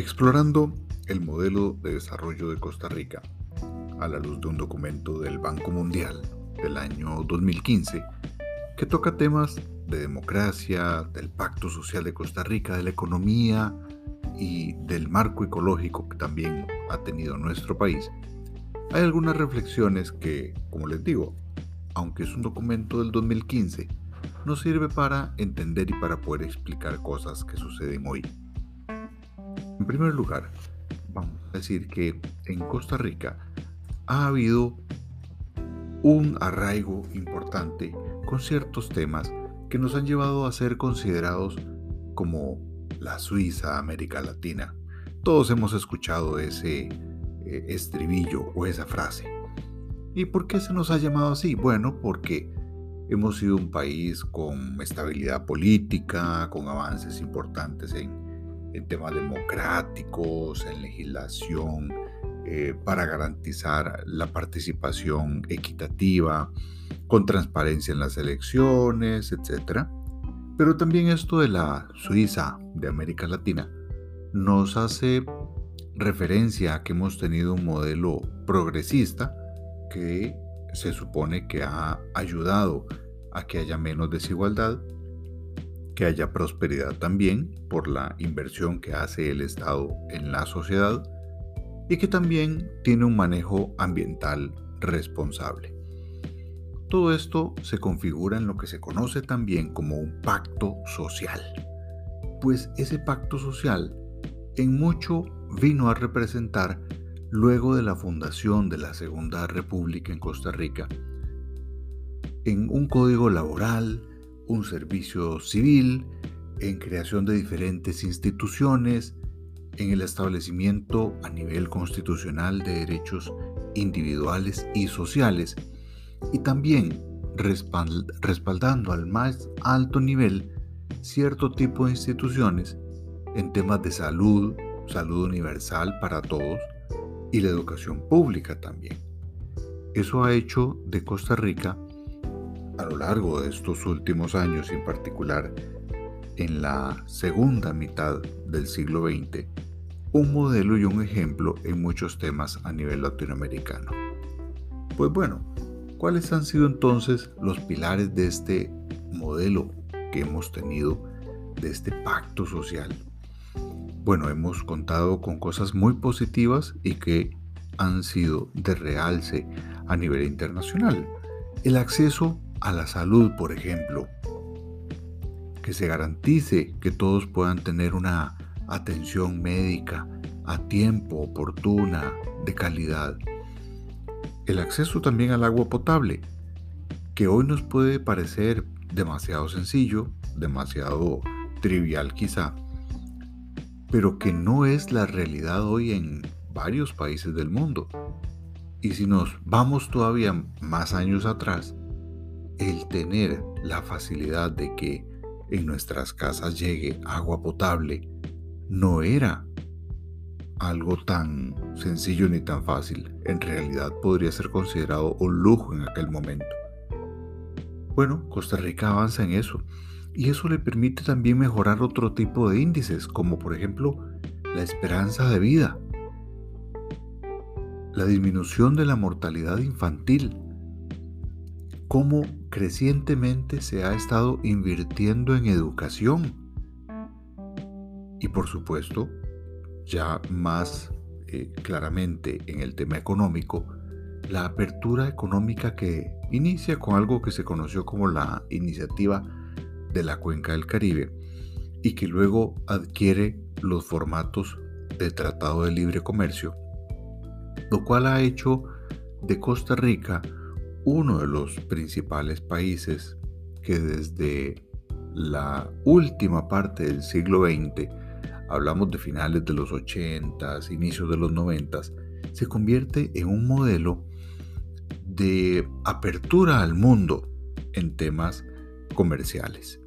Explorando el modelo de desarrollo de Costa Rica a la luz de un documento del Banco Mundial del año 2015 que toca temas de democracia, del pacto social de Costa Rica, de la economía y del marco ecológico que también ha tenido nuestro país, hay algunas reflexiones que, como les digo, aunque es un documento del 2015, nos sirve para entender y para poder explicar cosas que suceden hoy. En primer lugar, vamos a decir que en Costa Rica ha habido un arraigo importante con ciertos temas que nos han llevado a ser considerados como la Suiza América Latina. Todos hemos escuchado ese eh, estribillo o esa frase. ¿Y por qué se nos ha llamado así? Bueno, porque hemos sido un país con estabilidad política, con avances importantes en, temas democráticos, en legislación, eh, para garantizar la participación equitativa, con transparencia en las elecciones, etc. Pero también esto de la Suiza de América Latina nos hace referencia a que hemos tenido un modelo progresista que se supone que ha ayudado a que haya menos desigualdad, que haya prosperidad también por la inversión que hace el Estado en la sociedad y que también tiene un manejo ambiental responsable. Todo esto se configura en lo que se conoce también como un pacto social, pues ese pacto social en mucho vino a representar luego de la fundación de la Segunda República en Costa Rica, en un código laboral, un servicio civil, en creación de diferentes instituciones, en el establecimiento a nivel constitucional de derechos individuales y sociales, y también respaldando al más alto nivel cierto tipo de instituciones en temas de salud, salud universal para todos y la educación pública también. Eso ha hecho de Costa Rica, a lo largo de estos últimos años, en particular en la segunda mitad del siglo XX, un modelo y un ejemplo en muchos temas a nivel latinoamericano. Pues bueno, ¿cuáles han sido entonces los pilares de este modelo que hemos tenido, de este pacto social? bueno, hemos contado con cosas muy positivas y que han sido de realce a nivel internacional. El acceso a la salud, por ejemplo, que se garantice que todos puedan tener una atención médica a tiempo, oportuna, de calidad. El acceso también al agua potable, que hoy nos puede parecer demasiado sencillo, demasiado trivial quizá, pero que no es la realidad hoy en varios países del mundo. Y si nos vamos todavía más años atrás, el tener la facilidad de que en nuestras casas llegue agua potable no era algo tan sencillo ni tan fácil. En realidad podría ser considerado un lujo en aquel momento. Bueno, Costa Rica avanza en eso y eso le permite también mejorar otro tipo de índices, como por ejemplo la esperanza de vida, la disminución de la mortalidad infantil, cómo crecientemente se ha estado invirtiendo en educación. Y por supuesto, ya más eh, claramente en el tema económico, la apertura económica que inicia con algo que se conoció como la iniciativa de la cuenca del Caribe y que luego adquiere los formatos de Tratado de Libre Comercio, lo cual ha hecho de Costa Rica uno de los principales países que desde la última parte del siglo XX, hablamos de finales de los 80, inicios de los 90, se convierte en un modelo de apertura al mundo en temas comerciales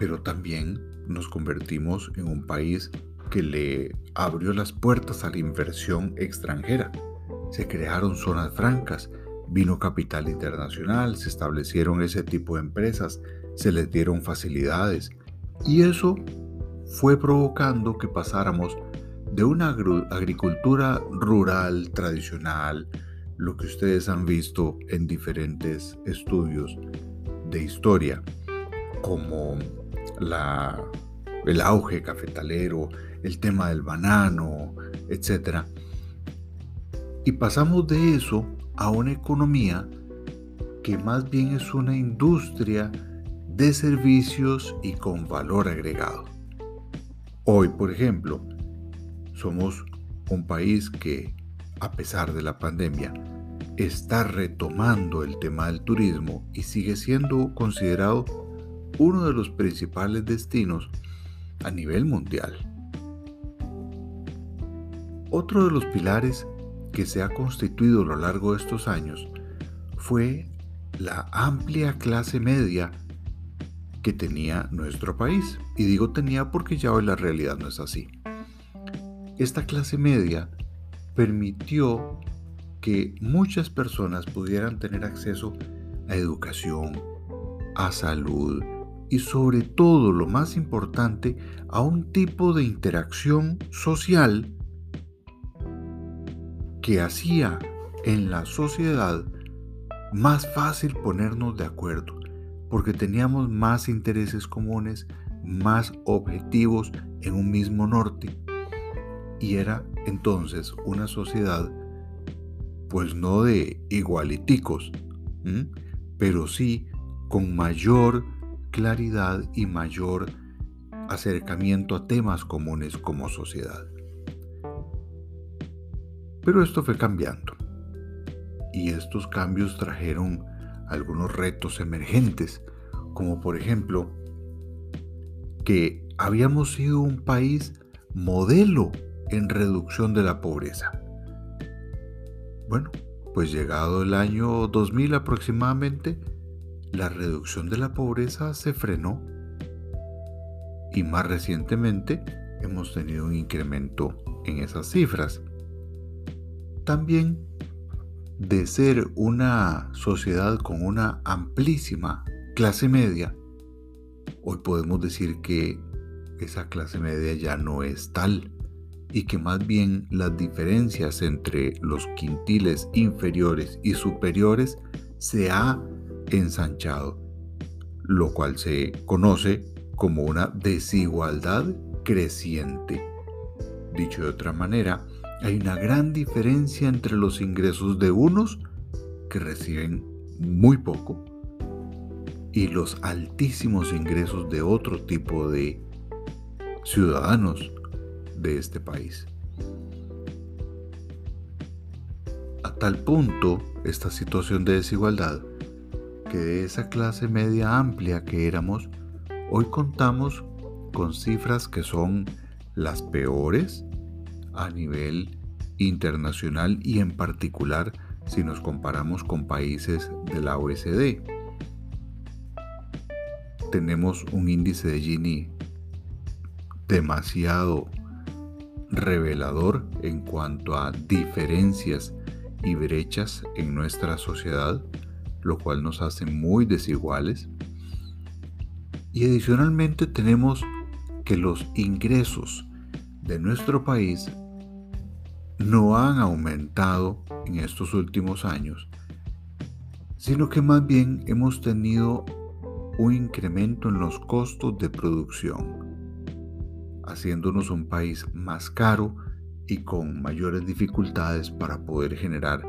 pero también nos convertimos en un país que le abrió las puertas a la inversión extranjera. Se crearon zonas francas, vino capital internacional, se establecieron ese tipo de empresas, se les dieron facilidades y eso fue provocando que pasáramos de una agricultura rural tradicional, lo que ustedes han visto en diferentes estudios de historia, como la, el auge cafetalero, el tema del banano, etc. Y pasamos de eso a una economía que más bien es una industria de servicios y con valor agregado. Hoy, por ejemplo, somos un país que, a pesar de la pandemia, está retomando el tema del turismo y sigue siendo considerado uno de los principales destinos a nivel mundial. Otro de los pilares que se ha constituido a lo largo de estos años fue la amplia clase media que tenía nuestro país. Y digo tenía porque ya hoy la realidad no es así. Esta clase media permitió que muchas personas pudieran tener acceso a educación, a salud y sobre todo, lo más importante, a un tipo de interacción social que hacía en la sociedad más fácil ponernos de acuerdo, porque teníamos más intereses comunes, más objetivos en un mismo norte. Y era entonces una sociedad, pues no de igualiticos, pero sí con mayor claridad y mayor acercamiento a temas comunes como sociedad. Pero esto fue cambiando y estos cambios trajeron algunos retos emergentes, como por ejemplo que habíamos sido un país modelo en reducción de la pobreza. Bueno, pues llegado el año 2000 aproximadamente, la reducción de la pobreza se frenó y más recientemente hemos tenido un incremento en esas cifras. También de ser una sociedad con una amplísima clase media, hoy podemos decir que esa clase media ya no es tal y que más bien las diferencias entre los quintiles inferiores y superiores se ha ensanchado, lo cual se conoce como una desigualdad creciente. Dicho de otra manera, hay una gran diferencia entre los ingresos de unos que reciben muy poco y los altísimos ingresos de otro tipo de ciudadanos de este país. A tal punto esta situación de desigualdad que de esa clase media amplia que éramos, hoy contamos con cifras que son las peores a nivel internacional y en particular si nos comparamos con países de la OECD. Tenemos un índice de Gini demasiado revelador en cuanto a diferencias y brechas en nuestra sociedad, lo cual nos hace muy desiguales. Y adicionalmente tenemos que los ingresos de nuestro país no han aumentado en estos últimos años, sino que más bien hemos tenido un incremento en los costos de producción, haciéndonos un país más caro y con mayores dificultades para poder generar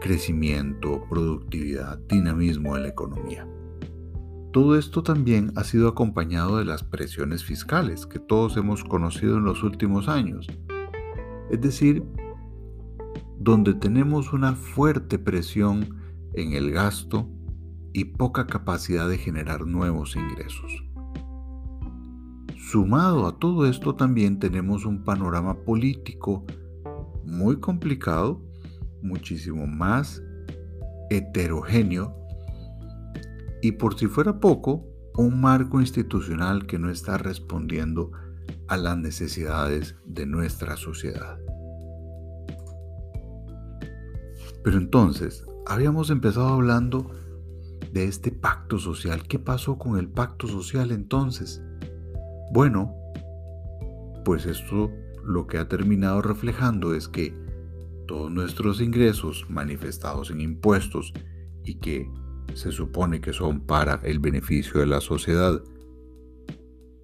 crecimiento, productividad, dinamismo en la economía. Todo esto también ha sido acompañado de las presiones fiscales que todos hemos conocido en los últimos años. Es decir, donde tenemos una fuerte presión en el gasto y poca capacidad de generar nuevos ingresos. Sumado a todo esto también tenemos un panorama político muy complicado, muchísimo más heterogéneo y por si fuera poco, un marco institucional que no está respondiendo a las necesidades de nuestra sociedad. Pero entonces, habíamos empezado hablando de este pacto social. ¿Qué pasó con el pacto social entonces? Bueno, pues esto lo que ha terminado reflejando es que todos nuestros ingresos manifestados en impuestos y que se supone que son para el beneficio de la sociedad,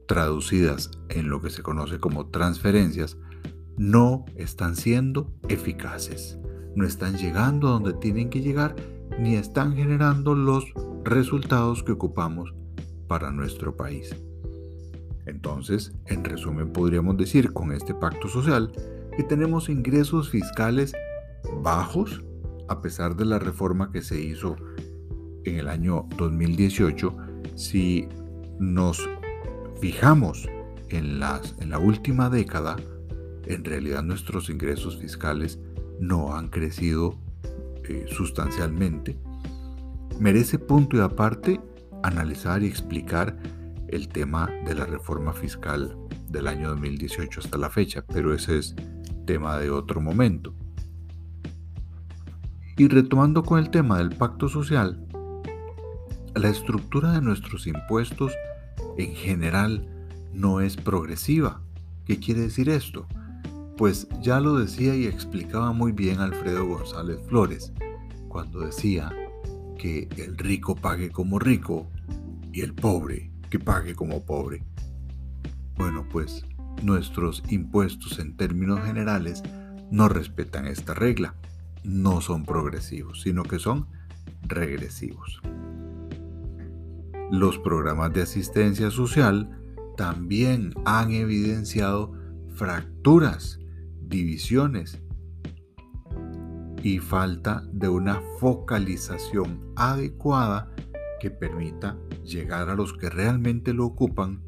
traducidas en lo que se conoce como transferencias, no están siendo eficaces, no están llegando a donde tienen que llegar, ni están generando los resultados que ocupamos para nuestro país. Entonces, en resumen, podríamos decir con este pacto social que tenemos ingresos fiscales bajos a pesar de la reforma que se hizo en el año 2018. Si nos fijamos en, las, en la última década, en realidad nuestros ingresos fiscales no han crecido eh, sustancialmente. Merece punto y aparte analizar y explicar el tema de la reforma fiscal del año 2018 hasta la fecha, pero ese es tema de otro momento. Y retomando con el tema del pacto social, la estructura de nuestros impuestos en general no es progresiva. ¿Qué quiere decir esto? Pues ya lo decía y explicaba muy bien Alfredo González Flores cuando decía que el rico pague como rico y el pobre que pague como pobre. Bueno, pues nuestros impuestos en términos generales no respetan esta regla. No son progresivos, sino que son regresivos. Los programas de asistencia social también han evidenciado fracturas, divisiones y falta de una focalización adecuada que permita llegar a los que realmente lo ocupan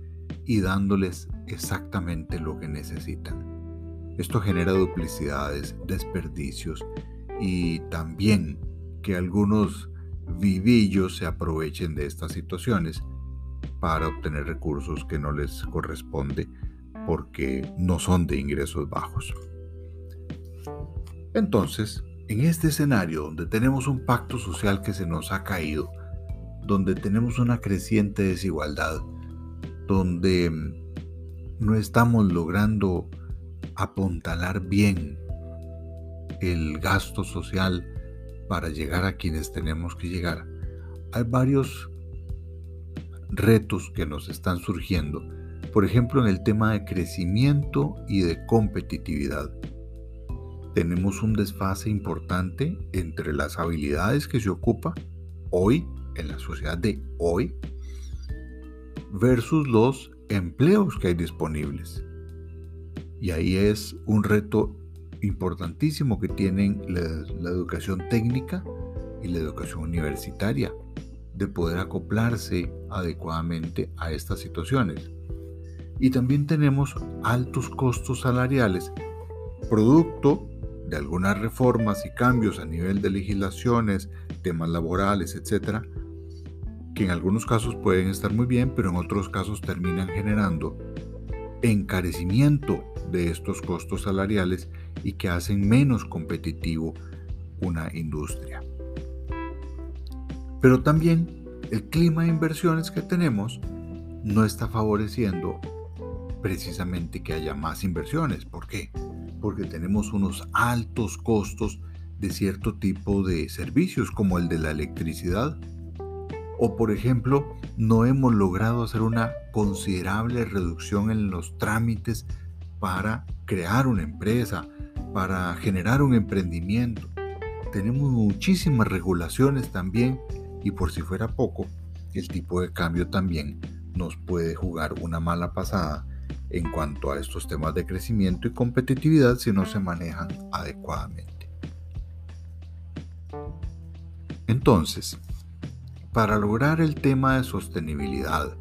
y dándoles exactamente lo que necesitan. Esto genera duplicidades, desperdicios y también que algunos vivillos se aprovechen de estas situaciones para obtener recursos que no les corresponde porque no son de ingresos bajos. Entonces, en este escenario donde tenemos un pacto social que se nos ha caído, donde tenemos una creciente desigualdad, donde no estamos logrando apuntalar bien el gasto social para llegar a quienes tenemos que llegar. Hay varios retos que nos están surgiendo, por ejemplo en el tema de crecimiento y de competitividad. Tenemos un desfase importante entre las habilidades que se ocupa hoy en la sociedad de hoy versus los empleos que hay disponibles. Y ahí es un reto importantísimo que tienen la, educación técnica y la educación universitaria de poder acoplarse adecuadamente a estas situaciones. Y también tenemos altos costos salariales, producto de algunas reformas y cambios a nivel de legislaciones, temas laborales, etcétera, que en algunos casos pueden estar muy bien, pero en otros casos terminan generando encarecimiento de estos costos salariales y que hacen menos competitivo una industria. Pero también el clima de inversiones que tenemos no está favoreciendo precisamente que haya más inversiones. ¿Por qué? Porque tenemos unos altos costos de cierto tipo de servicios como el de la electricidad o por ejemplo, no hemos logrado hacer una considerable reducción en los trámites para crear una empresa, para generar un emprendimiento. Tenemos muchísimas regulaciones también y por si fuera poco, el tipo de cambio también nos puede jugar una mala pasada en cuanto a estos temas de crecimiento y competitividad si no se manejan adecuadamente. Entonces, para lograr el tema de sostenibilidad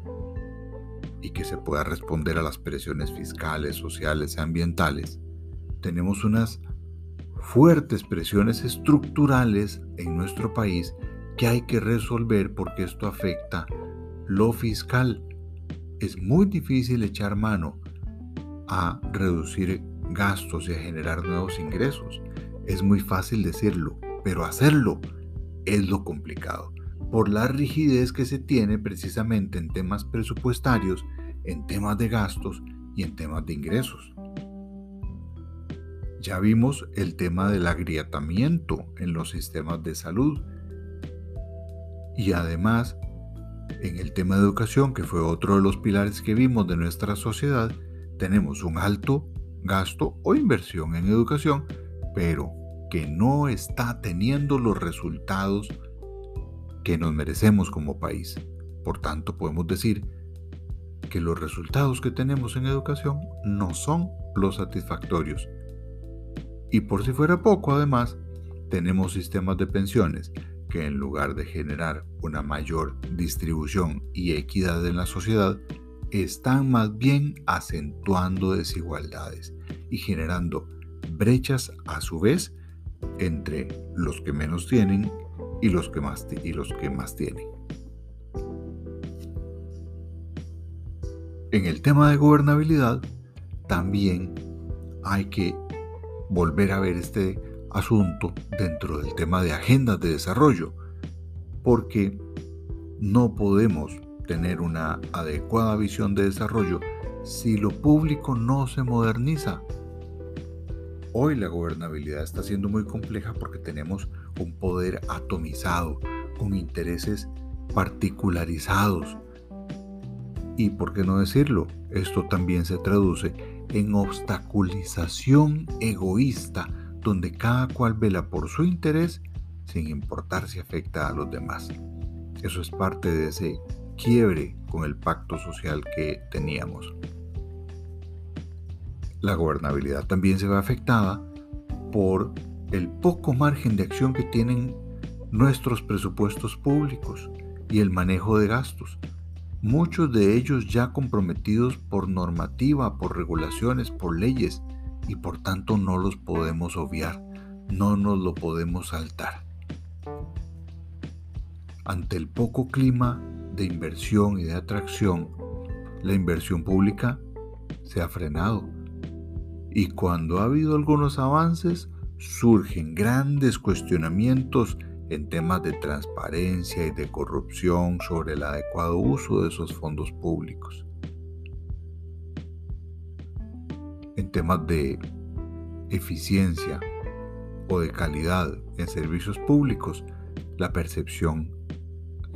y que se pueda responder a las presiones fiscales, sociales y ambientales, tenemos unas fuertes presiones estructurales en nuestro país que hay que resolver porque esto afecta lo fiscal. Es muy difícil echar mano a reducir gastos y a generar nuevos ingresos. Es muy fácil decirlo, pero hacerlo es lo complicado por la rigidez que se tiene precisamente en temas presupuestarios, en temas de gastos y en temas de ingresos. Ya vimos el tema del agrietamiento en los sistemas de salud. Y además, en el tema de educación, que fue otro de los pilares que vimos de nuestra sociedad, tenemos un alto gasto o inversión en educación, pero que no está teniendo los resultados que nos merecemos como país. Por tanto, podemos decir que los resultados que tenemos en educación no son los satisfactorios. Y por si fuera poco, además, tenemos sistemas de pensiones que en lugar de generar una mayor distribución y equidad en la sociedad, están más bien acentuando desigualdades y generando brechas a su vez entre los que menos tienen y los que más, y los que más tienen. En el tema de gobernabilidad, también hay que volver a ver este asunto dentro del tema de agendas de desarrollo, porque no podemos tener una adecuada visión de desarrollo si lo público no se moderniza. Hoy la gobernabilidad está siendo muy compleja porque tenemos un poder atomizado, con intereses particularizados. Y por qué no decirlo, esto también se traduce en obstaculización egoísta, donde cada cual vela por su interés sin importar si afecta a los demás. Eso es parte de ese quiebre con el pacto social que teníamos. La gobernabilidad también se ve afectada por el poco margen de acción que tienen nuestros presupuestos públicos y el manejo de gastos, muchos de ellos ya comprometidos por normativa, por regulaciones, por leyes, y por tanto no los podemos obviar, no nos lo podemos saltar. Ante el poco clima de inversión y de atracción, la inversión pública se ha frenado. Y cuando ha habido algunos avances, surgen grandes cuestionamientos en temas de transparencia y de corrupción sobre el adecuado uso de esos fondos públicos. En temas de eficiencia o de calidad en servicios públicos, la percepción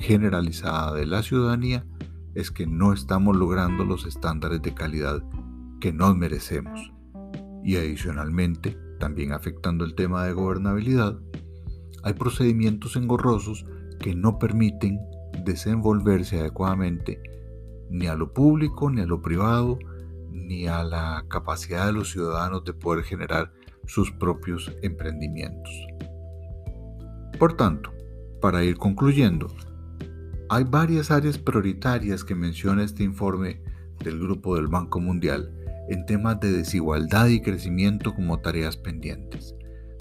generalizada de la ciudadanía es que no estamos logrando los estándares de calidad que nos merecemos. Y adicionalmente, también afectando el tema de gobernabilidad, hay procedimientos engorrosos que no permiten desenvolverse adecuadamente ni a lo público, ni a lo privado, ni a la capacidad de los ciudadanos de poder generar sus propios emprendimientos. Por tanto, para ir concluyendo, hay varias áreas prioritarias que menciona este informe del Grupo del Banco Mundial en temas de desigualdad y crecimiento como tareas pendientes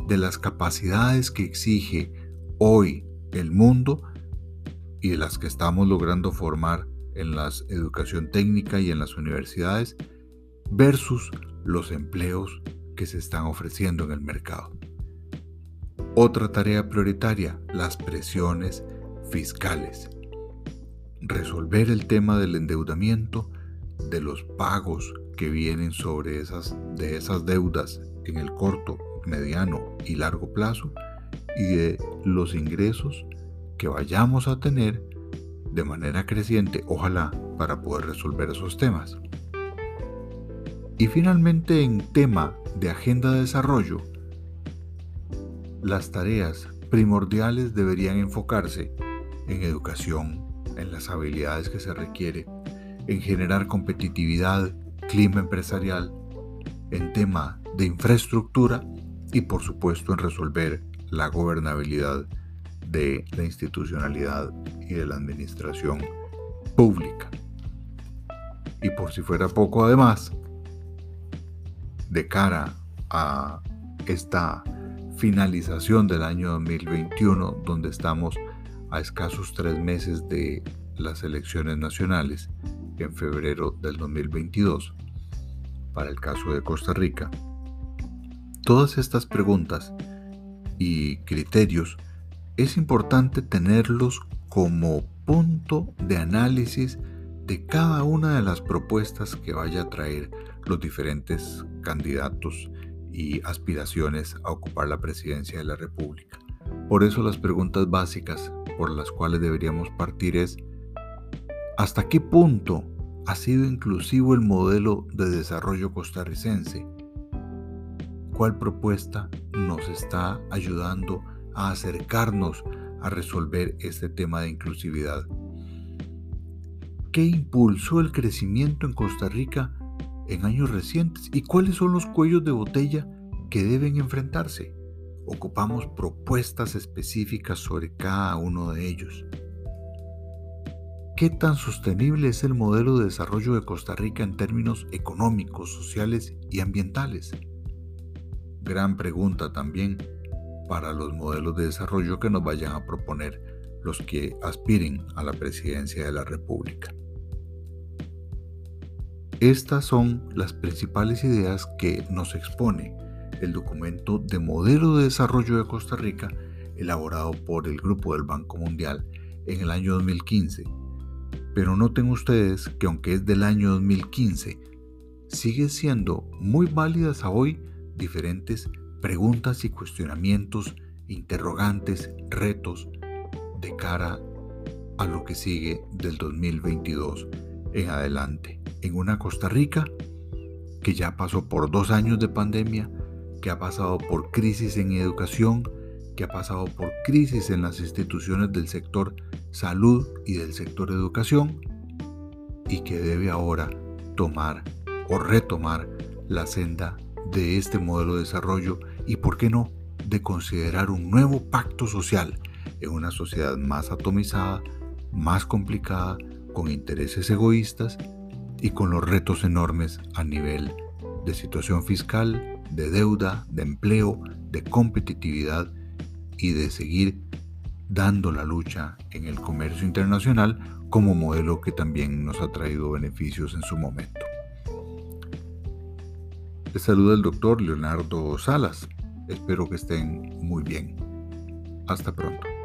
de las capacidades que exige hoy el mundo y de las que estamos logrando formar en la educación técnica y en las universidades versus los empleos que se están ofreciendo en el mercado. Otra tarea prioritaria, las presiones fiscales. Resolver el tema del endeudamiento, de los pagos que vienen sobre esas, de esas deudas en el corto mediano y largo plazo y de los ingresos que vayamos a tener de manera creciente, ojalá, para poder resolver esos temas. Y finalmente en tema de agenda de desarrollo, las tareas primordiales deberían enfocarse en educación, en las habilidades que se requiere, en generar competitividad, clima empresarial, en tema de infraestructura y por supuesto en resolver la gobernabilidad de la institucionalidad y de la administración pública. Y por si fuera poco además, de cara a esta finalización del año 2021, donde estamos a escasos tres meses de las elecciones nacionales en febrero del 2022, para el caso de Costa Rica, Todas estas preguntas y criterios es importante tenerlos como punto de análisis de cada una de las propuestas que vaya a traer los diferentes candidatos y aspiraciones a ocupar la presidencia de la República. Por eso las preguntas básicas por las cuales deberíamos partir es, ¿hasta qué punto ha sido inclusivo el modelo de desarrollo costarricense? ¿Cuál propuesta nos está ayudando a acercarnos a resolver este tema de inclusividad? ¿Qué impulsó el crecimiento en Costa Rica en años recientes y cuáles son los cuellos de botella que deben enfrentarse? Ocupamos propuestas específicas sobre cada uno de ellos. ¿Qué tan sostenible es el modelo de desarrollo de Costa Rica en términos económicos, sociales y ambientales? Gran pregunta también para los modelos de desarrollo que nos vayan a proponer los que aspiren a la presidencia de la República. Estas son las principales ideas que nos expone el documento de modelo de desarrollo de Costa Rica elaborado por el Grupo del Banco Mundial en el año 2015 pero noten ustedes que aunque es del año 2015, sigue siendo muy válidas a hoy diferentes preguntas y cuestionamientos, interrogantes, retos de cara a lo que sigue del 2022 en adelante. En una Costa Rica que ya pasó por dos años de pandemia, que ha pasado por crisis en educación, que ha pasado por crisis en las instituciones del sector salud y del sector educación y que debe ahora tomar o retomar la senda de este modelo de desarrollo y, por qué no, de considerar un nuevo pacto social en una sociedad más atomizada, más complicada, con intereses egoístas y con los retos enormes a nivel de situación fiscal, de deuda, de empleo, de competitividad y de seguir dando la lucha en el comercio internacional como modelo que también nos ha traído beneficios en su momento. Les saluda el doctor Leonardo Salas. Espero que estén muy bien. Hasta pronto.